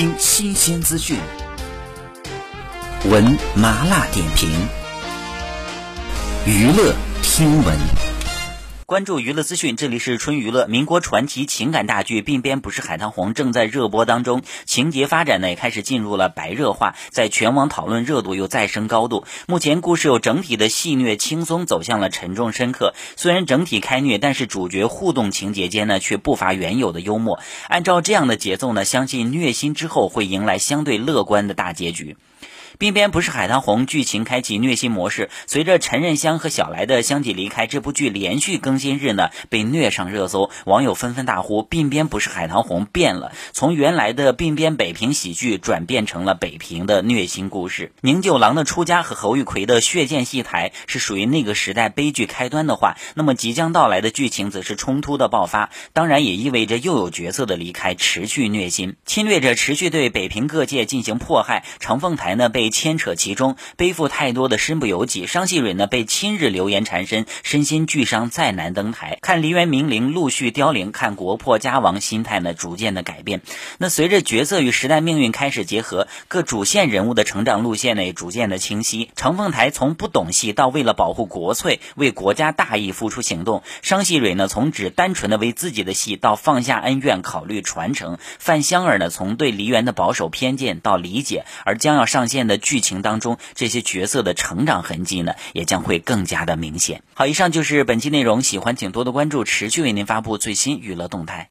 听新鲜资讯，闻麻辣点评，娱乐听闻。关注娱乐资讯，这里是春娱乐。民国传奇情感大剧《鬓边不是海棠红》正在热播当中，情节发展呢也开始进入了白热化，在全网讨论热度又再升高度。目前故事由整体的戏虐轻松走向了沉重深刻，虽然整体开虐，但是主角互动情节间呢却不乏原有的幽默。按照这样的节奏呢，相信虐心之后会迎来相对乐观的大结局。鬓边不是海棠红，剧情开启虐心模式。随着陈任香和小来的相继离开，这部剧连续更新日呢被虐上热搜，网友纷纷大呼：“鬓边不是海棠红变了，从原来的鬓边北平喜剧转变成了北平的虐心故事。”宁九郎的出家和侯玉奎的血溅戏台是属于那个时代悲剧开端的话，那么即将到来的剧情则是冲突的爆发，当然也意味着又有角色的离开，持续虐心，侵略者持续对北平各界进行迫害。长凤台呢被。被牵扯其中，背负太多的身不由己。商细蕊呢，被亲日流言缠身，身心俱伤，再难登台。看梨园名伶陆续凋零，看国破家亡，心态呢逐渐的改变。那随着角色与时代命运开始结合，各主线人物的成长路线呢也逐渐的清晰。长凤台从不懂戏到为了保护国粹，为国家大义付出行动；商细蕊呢从只单纯的为自己的戏到放下恩怨，考虑传承；范香儿呢从对梨园的保守偏见到理解，而将要上线的。剧情当中这些角色的成长痕迹呢，也将会更加的明显。好，以上就是本期内容，喜欢请多多关注，持续为您发布最新娱乐动态。